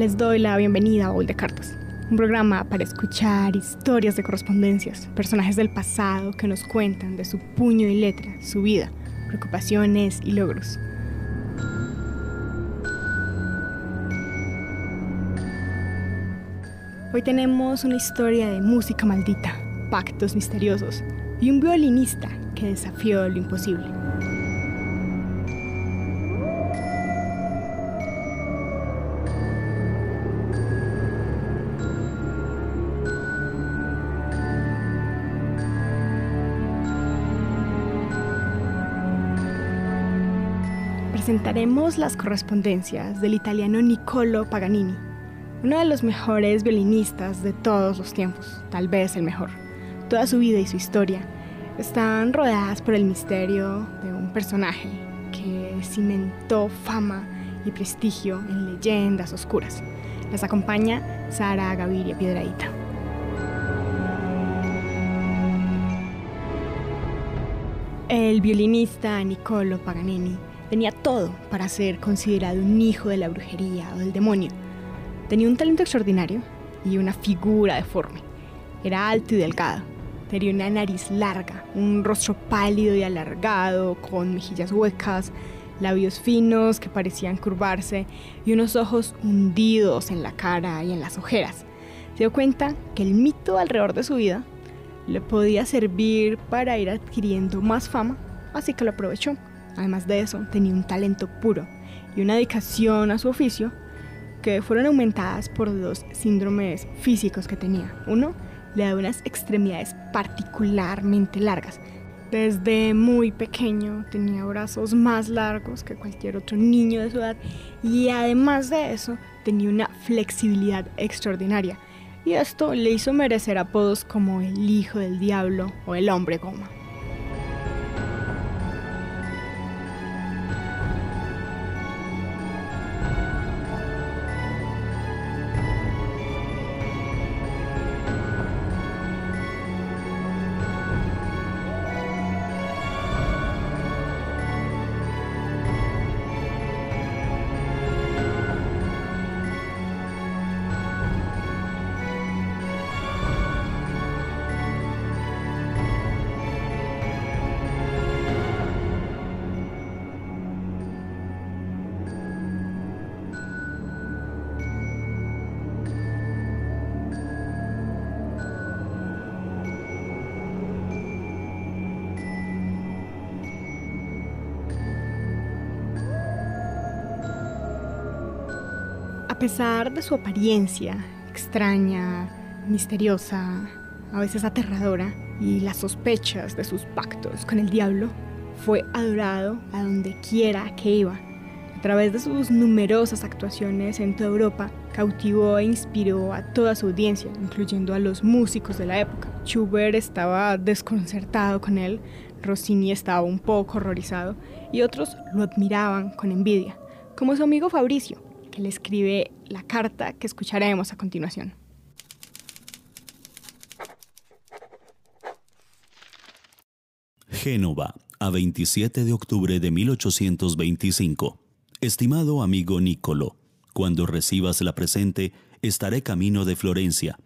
Les doy la bienvenida a Baúl de Cartas, un programa para escuchar historias de correspondencias, personajes del pasado que nos cuentan de su puño y letra, su vida, preocupaciones y logros. Hoy tenemos una historia de música maldita, pactos misteriosos y un violinista que desafió lo imposible. Presentaremos las correspondencias del italiano Niccolo Paganini, uno de los mejores violinistas de todos los tiempos, tal vez el mejor. Toda su vida y su historia están rodeadas por el misterio de un personaje que cimentó fama y prestigio en leyendas oscuras. Las acompaña Sara Gaviria Piedradita. El violinista Niccolo Paganini tenía todo para ser considerado un hijo de la brujería o del demonio. Tenía un talento extraordinario y una figura deforme. Era alto y delgado. Tenía una nariz larga, un rostro pálido y alargado, con mejillas huecas, labios finos que parecían curvarse y unos ojos hundidos en la cara y en las ojeras. Se dio cuenta que el mito alrededor de su vida le podía servir para ir adquiriendo más fama, así que lo aprovechó. Además de eso, tenía un talento puro y una dedicación a su oficio que fueron aumentadas por dos síndromes físicos que tenía. Uno, le daba unas extremidades particularmente largas. Desde muy pequeño tenía brazos más largos que cualquier otro niño de su edad y además de eso tenía una flexibilidad extraordinaria. Y esto le hizo merecer apodos como el hijo del diablo o el hombre goma. Pesar de su apariencia extraña, misteriosa, a veces aterradora, y las sospechas de sus pactos con el diablo, fue adorado a donde quiera que iba. A través de sus numerosas actuaciones en toda Europa, cautivó e inspiró a toda su audiencia, incluyendo a los músicos de la época. Schubert estaba desconcertado con él, Rossini estaba un poco horrorizado y otros lo admiraban con envidia, como su amigo Fabricio, que le escribe la carta que escucharemos a continuación. Génova, a 27 de octubre de 1825. Estimado amigo Nicolo, cuando recibas la presente, estaré camino de Florencia.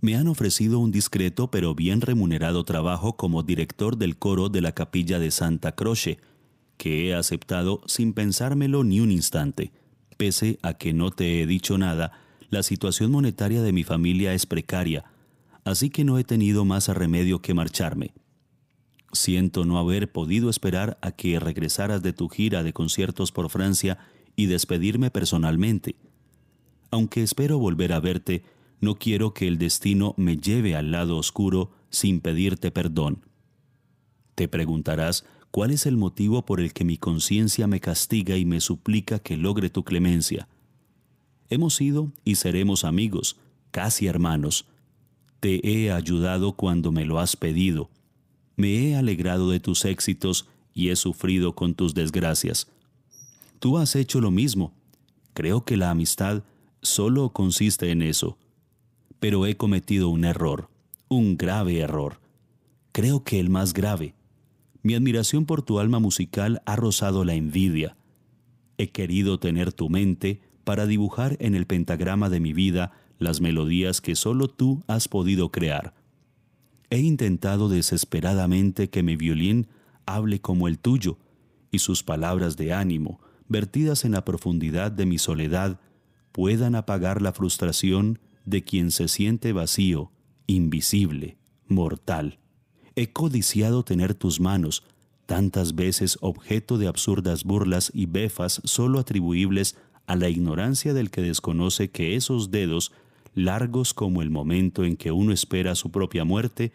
Me han ofrecido un discreto pero bien remunerado trabajo como director del coro de la capilla de Santa Croce, que he aceptado sin pensármelo ni un instante. Pese a que no te he dicho nada, la situación monetaria de mi familia es precaria, así que no he tenido más remedio que marcharme. Siento no haber podido esperar a que regresaras de tu gira de conciertos por Francia y despedirme personalmente. Aunque espero volver a verte, no quiero que el destino me lleve al lado oscuro sin pedirte perdón. Te preguntarás ¿Cuál es el motivo por el que mi conciencia me castiga y me suplica que logre tu clemencia? Hemos sido y seremos amigos, casi hermanos. Te he ayudado cuando me lo has pedido. Me he alegrado de tus éxitos y he sufrido con tus desgracias. Tú has hecho lo mismo. Creo que la amistad solo consiste en eso. Pero he cometido un error, un grave error. Creo que el más grave mi admiración por tu alma musical ha rozado la envidia. He querido tener tu mente, para dibujar en el pentagrama de mi vida las melodías que solo tú has podido crear. He intentado desesperadamente que mi violín hable como el tuyo, y sus palabras de ánimo, vertidas en la profundidad de mi soledad, puedan apagar la frustración de quien se siente vacío, invisible, mortal. He codiciado tener tus manos, tantas veces objeto de absurdas burlas y befas solo atribuibles a la ignorancia del que desconoce que esos dedos, largos como el momento en que uno espera su propia muerte,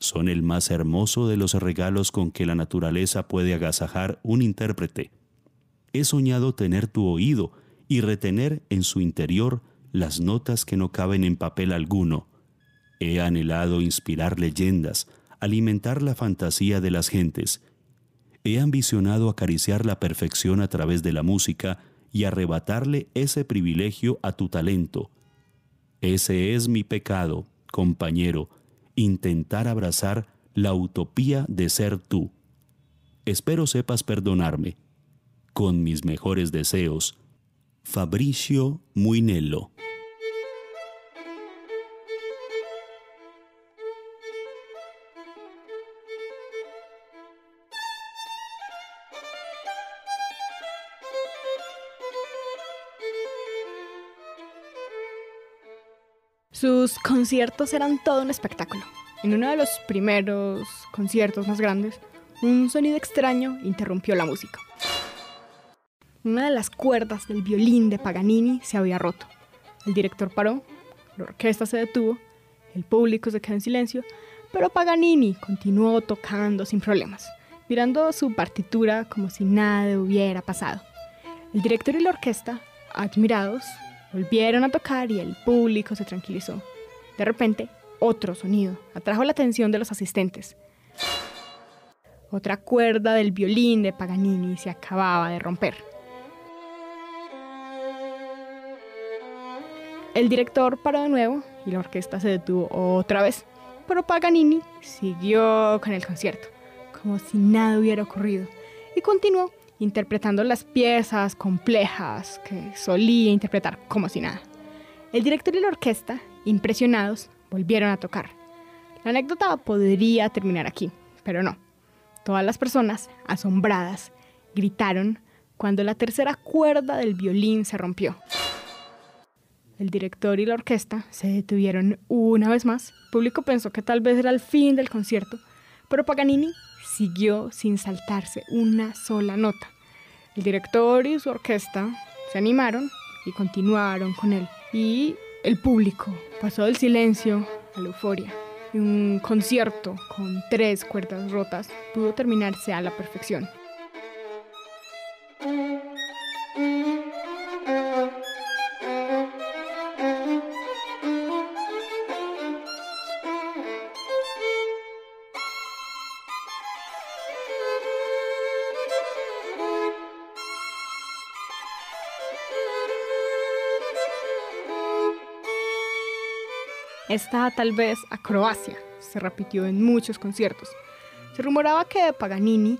son el más hermoso de los regalos con que la naturaleza puede agasajar un intérprete. He soñado tener tu oído y retener en su interior las notas que no caben en papel alguno. He anhelado inspirar leyendas, alimentar la fantasía de las gentes. He ambicionado acariciar la perfección a través de la música y arrebatarle ese privilegio a tu talento. Ese es mi pecado, compañero, intentar abrazar la utopía de ser tú. Espero sepas perdonarme. Con mis mejores deseos, Fabricio Muinello. Sus conciertos eran todo un espectáculo. En uno de los primeros conciertos más grandes, un sonido extraño interrumpió la música. Una de las cuerdas del violín de Paganini se había roto. El director paró, la orquesta se detuvo, el público se quedó en silencio, pero Paganini continuó tocando sin problemas, mirando su partitura como si nada hubiera pasado. El director y la orquesta, admirados, Volvieron a tocar y el público se tranquilizó. De repente, otro sonido atrajo la atención de los asistentes. Otra cuerda del violín de Paganini se acababa de romper. El director paró de nuevo y la orquesta se detuvo otra vez, pero Paganini siguió con el concierto, como si nada hubiera ocurrido, y continuó interpretando las piezas complejas que solía interpretar como si nada. El director y la orquesta, impresionados, volvieron a tocar. La anécdota podría terminar aquí, pero no. Todas las personas, asombradas, gritaron cuando la tercera cuerda del violín se rompió. El director y la orquesta se detuvieron una vez más. El público pensó que tal vez era el fin del concierto, pero Paganini siguió sin saltarse una sola nota. El director y su orquesta se animaron y continuaron con él. Y el público pasó del silencio a la euforia. Y un concierto con tres cuerdas rotas pudo terminarse a la perfección. Esta tal vez a Croacia se repitió en muchos conciertos. Se rumoraba que Paganini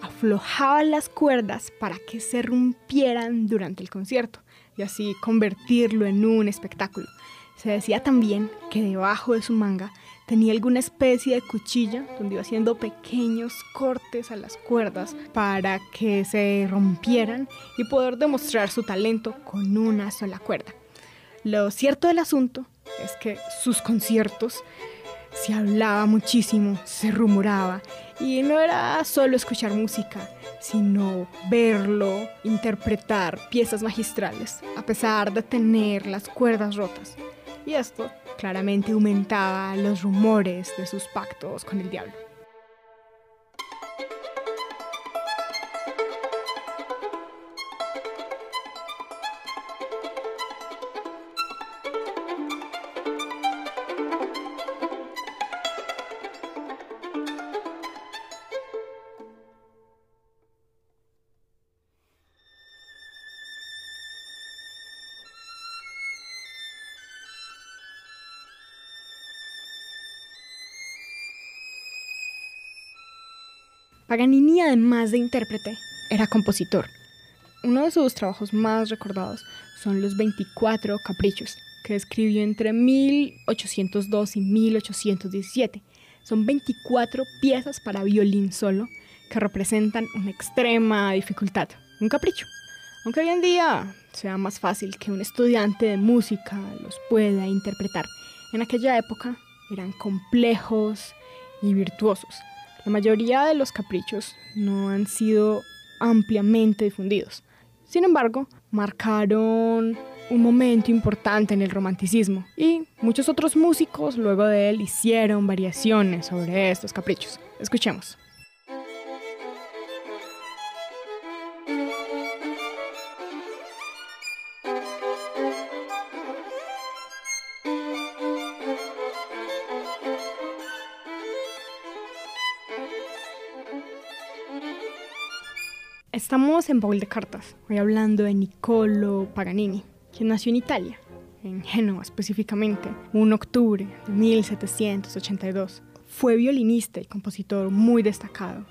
aflojaba las cuerdas para que se rompieran durante el concierto y así convertirlo en un espectáculo. Se decía también que debajo de su manga tenía alguna especie de cuchilla donde iba haciendo pequeños cortes a las cuerdas para que se rompieran y poder demostrar su talento con una sola cuerda. Lo cierto del asunto es que sus conciertos se hablaba muchísimo, se rumoraba, y no era solo escuchar música, sino verlo interpretar piezas magistrales, a pesar de tener las cuerdas rotas. Y esto claramente aumentaba los rumores de sus pactos con el diablo. Paganini, además de intérprete, era compositor. Uno de sus trabajos más recordados son los 24 caprichos, que escribió entre 1802 y 1817. Son 24 piezas para violín solo que representan una extrema dificultad, un capricho. Aunque hoy en día sea más fácil que un estudiante de música los pueda interpretar, en aquella época eran complejos y virtuosos. La mayoría de los caprichos no han sido ampliamente difundidos. Sin embargo, marcaron un momento importante en el romanticismo y muchos otros músicos luego de él hicieron variaciones sobre estos caprichos. Escuchemos. Estamos en Baúl de Cartas, hoy hablando de Niccolo Paganini, quien nació en Italia, en Génova específicamente, un octubre de 1782. Fue violinista y compositor muy destacado,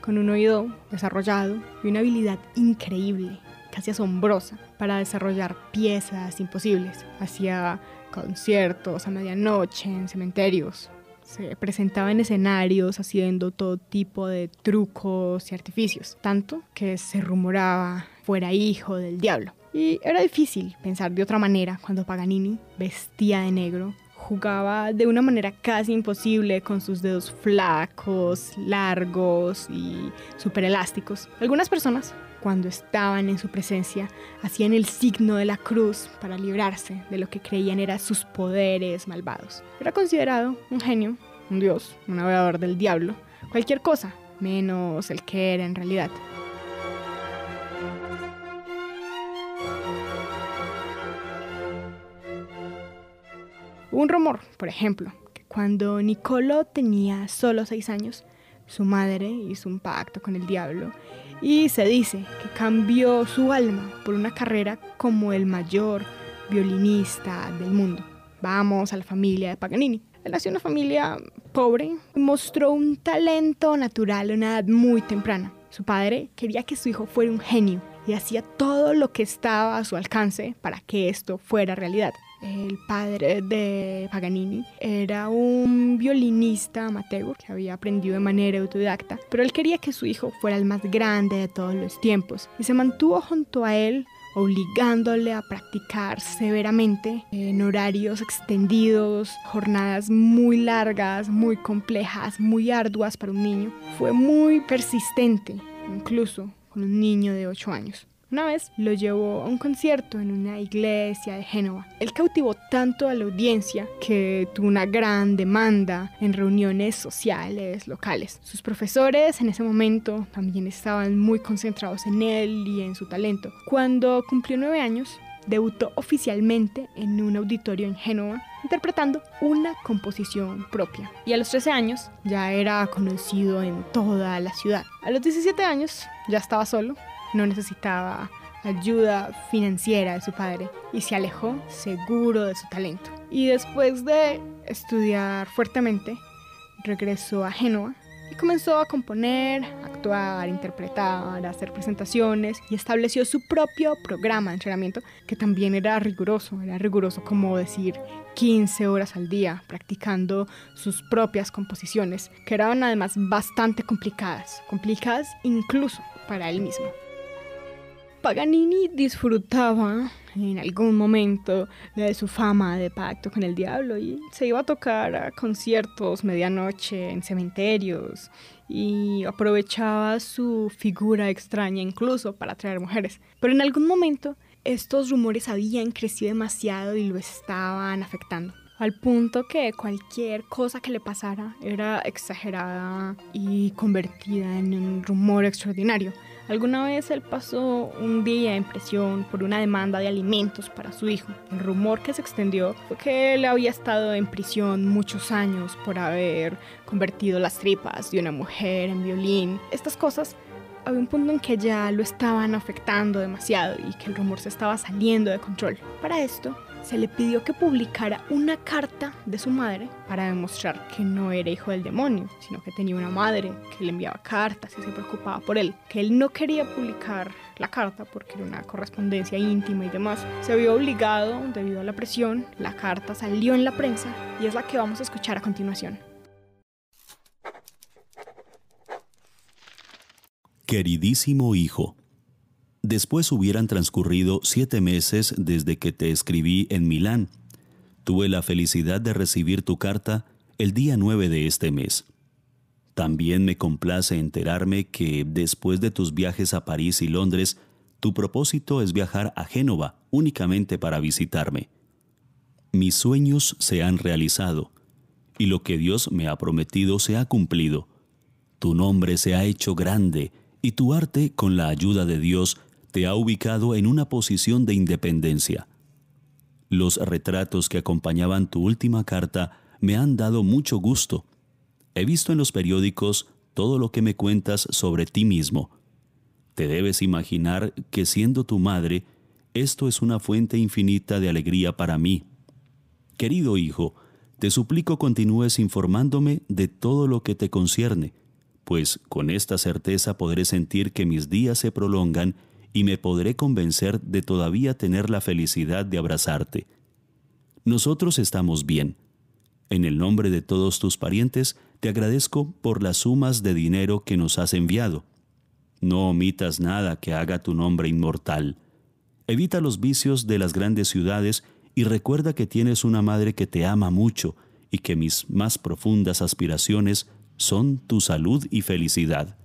con un oído desarrollado y una habilidad increíble, casi asombrosa, para desarrollar piezas imposibles. Hacía conciertos a medianoche en cementerios, se presentaba en escenarios haciendo todo tipo de trucos y artificios, tanto que se rumoraba fuera hijo del diablo. Y era difícil pensar de otra manera cuando Paganini, vestía de negro, jugaba de una manera casi imposible con sus dedos flacos, largos y súper elásticos. Algunas personas, cuando estaban en su presencia, hacían el signo de la cruz para librarse de lo que creían eran sus poderes malvados. Era considerado un genio, un dios, un navegador del diablo, cualquier cosa, menos el que era en realidad. un rumor, por ejemplo, que cuando Nicolo tenía solo seis años, su madre hizo un pacto con el diablo y se dice que cambió su alma por una carrera como el mayor violinista del mundo. Vamos a la familia de Paganini. Él nació en una familia pobre mostró un talento natural a una edad muy temprana. Su padre quería que su hijo fuera un genio y hacía todo lo que estaba a su alcance para que esto fuera realidad el padre de Paganini, era un violinista amateur que había aprendido de manera autodidacta, pero él quería que su hijo fuera el más grande de todos los tiempos y se mantuvo junto a él obligándole a practicar severamente en horarios extendidos, jornadas muy largas, muy complejas, muy arduas para un niño. Fue muy persistente, incluso con un niño de 8 años. Una vez lo llevó a un concierto en una iglesia de Génova. Él cautivó tanto a la audiencia que tuvo una gran demanda en reuniones sociales locales. Sus profesores en ese momento también estaban muy concentrados en él y en su talento. Cuando cumplió nueve años, debutó oficialmente en un auditorio en Génova interpretando una composición propia. Y a los 13 años ya era conocido en toda la ciudad. A los 17 años ya estaba solo no necesitaba ayuda financiera de su padre y se alejó seguro de su talento. Y después de estudiar fuertemente, regresó a Génova y comenzó a componer, actuar, interpretar, hacer presentaciones y estableció su propio programa de entrenamiento que también era riguroso, era riguroso como decir 15 horas al día practicando sus propias composiciones, que eran además bastante complicadas, complicadas incluso para él mismo. Paganini disfrutaba en algún momento de su fama de pacto con el diablo y se iba a tocar a conciertos medianoche en cementerios y aprovechaba su figura extraña incluso para atraer mujeres. Pero en algún momento estos rumores habían crecido demasiado y lo estaban afectando al punto que cualquier cosa que le pasara era exagerada y convertida en un rumor extraordinario. Alguna vez él pasó un día en prisión por una demanda de alimentos para su hijo. El rumor que se extendió fue que él había estado en prisión muchos años por haber convertido las tripas de una mujer en violín. Estas cosas había un punto en que ya lo estaban afectando demasiado y que el rumor se estaba saliendo de control. Para esto, se le pidió que publicara una carta de su madre para demostrar que no era hijo del demonio, sino que tenía una madre que le enviaba cartas y se preocupaba por él, que él no quería publicar la carta, porque era una correspondencia íntima y demás, se vio obligado, debido a la presión, la carta salió en la prensa y es la que vamos a escuchar a continuación. Queridísimo hijo, después hubieran transcurrido siete meses desde que te escribí en Milán. Tuve la felicidad de recibir tu carta el día 9 de este mes. También me complace enterarme que después de tus viajes a París y Londres, tu propósito es viajar a Génova únicamente para visitarme. Mis sueños se han realizado y lo que Dios me ha prometido se ha cumplido. Tu nombre se ha hecho grande y tu arte, con la ayuda de Dios, te ha ubicado en una posición de independencia. Los retratos que acompañaban tu última carta me han dado mucho gusto. He visto en los periódicos todo lo que me cuentas sobre ti mismo. Te debes imaginar que siendo tu madre, esto es una fuente infinita de alegría para mí. Querido hijo, te suplico continúes informándome de todo lo que te concierne, pues con esta certeza podré sentir que mis días se prolongan y me podré convencer de todavía tener la felicidad de abrazarte. Nosotros estamos bien. En el nombre de todos tus parientes, te agradezco por las sumas de dinero que nos has enviado. No omitas nada que haga tu nombre inmortal. Evita los vicios de las grandes ciudades y recuerda que tienes una madre que te ama mucho y que mis más profundas aspiraciones son tu salud y felicidad.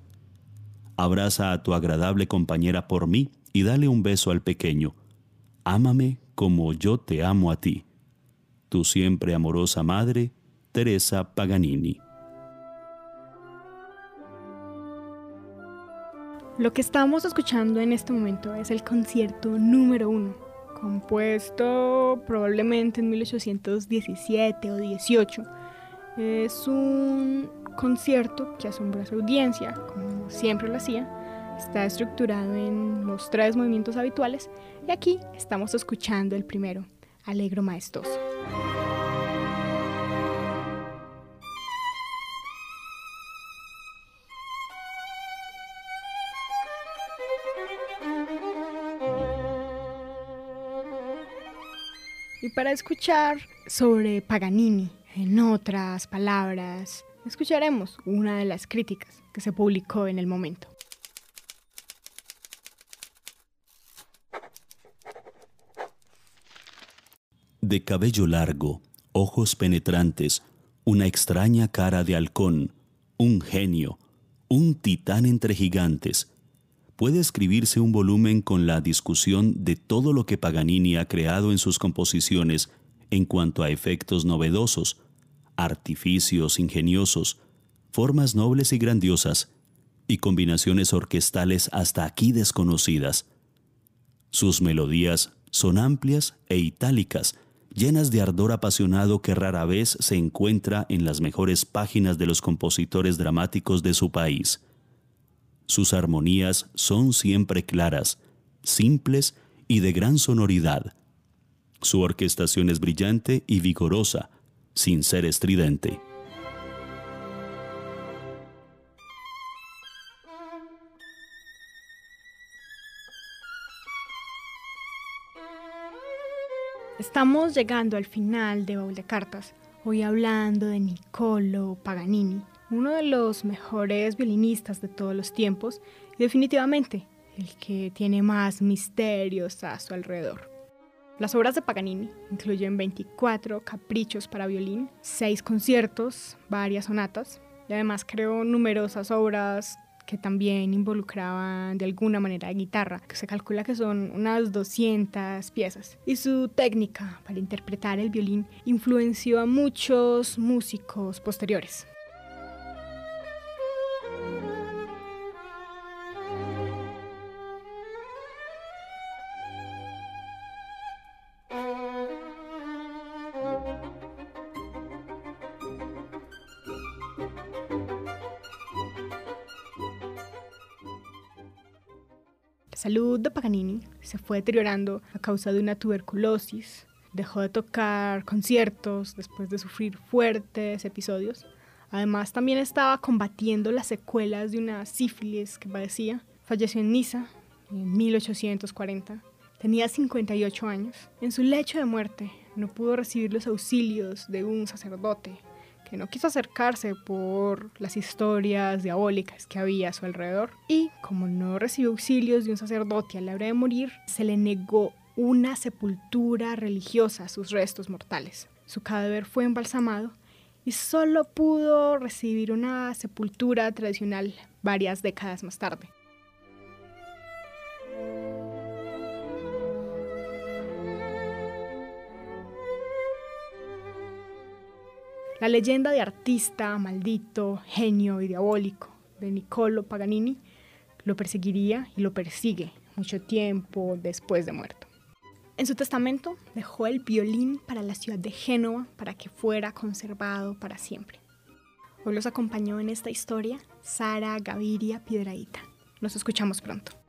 Abraza a tu agradable compañera por mí y dale un beso al pequeño. Ámame como yo te amo a ti. Tu siempre amorosa madre, Teresa Paganini. Lo que estamos escuchando en este momento es el concierto número uno, compuesto probablemente en 1817 o 18. Es un concierto que asombra a su audiencia, siempre lo hacía. Está estructurado en los tres movimientos habituales y aquí estamos escuchando el primero, Alegro Maestoso. Y para escuchar sobre Paganini, en otras palabras, escucharemos una de las críticas que se publicó en el momento. De cabello largo, ojos penetrantes, una extraña cara de halcón, un genio, un titán entre gigantes. Puede escribirse un volumen con la discusión de todo lo que Paganini ha creado en sus composiciones en cuanto a efectos novedosos, artificios ingeniosos, formas nobles y grandiosas, y combinaciones orquestales hasta aquí desconocidas. Sus melodías son amplias e itálicas, llenas de ardor apasionado que rara vez se encuentra en las mejores páginas de los compositores dramáticos de su país. Sus armonías son siempre claras, simples y de gran sonoridad. Su orquestación es brillante y vigorosa, sin ser estridente. Estamos llegando al final de Baúl de Cartas, hoy hablando de Niccolo Paganini, uno de los mejores violinistas de todos los tiempos y definitivamente el que tiene más misterios a su alrededor. Las obras de Paganini incluyen 24 caprichos para violín, 6 conciertos, varias sonatas y además creó numerosas obras que también involucraban de alguna manera guitarra, que se calcula que son unas 200 piezas. Y su técnica para interpretar el violín influenció a muchos músicos posteriores. Paganini se fue deteriorando a causa de una tuberculosis. Dejó de tocar conciertos después de sufrir fuertes episodios. Además, también estaba combatiendo las secuelas de una sífilis que padecía. Falleció en Niza en 1840. Tenía 58 años. En su lecho de muerte no pudo recibir los auxilios de un sacerdote que no quiso acercarse por las historias diabólicas que había a su alrededor. Y como no recibió auxilios de un sacerdote a la hora de morir, se le negó una sepultura religiosa a sus restos mortales. Su cadáver fue embalsamado y solo pudo recibir una sepultura tradicional varias décadas más tarde. La leyenda de artista, maldito, genio y diabólico de Niccolo Paganini lo perseguiría y lo persigue mucho tiempo después de muerto. En su testamento dejó el violín para la ciudad de Génova para que fuera conservado para siempre. Hoy los acompañó en esta historia Sara Gaviria Piedraíta. Nos escuchamos pronto.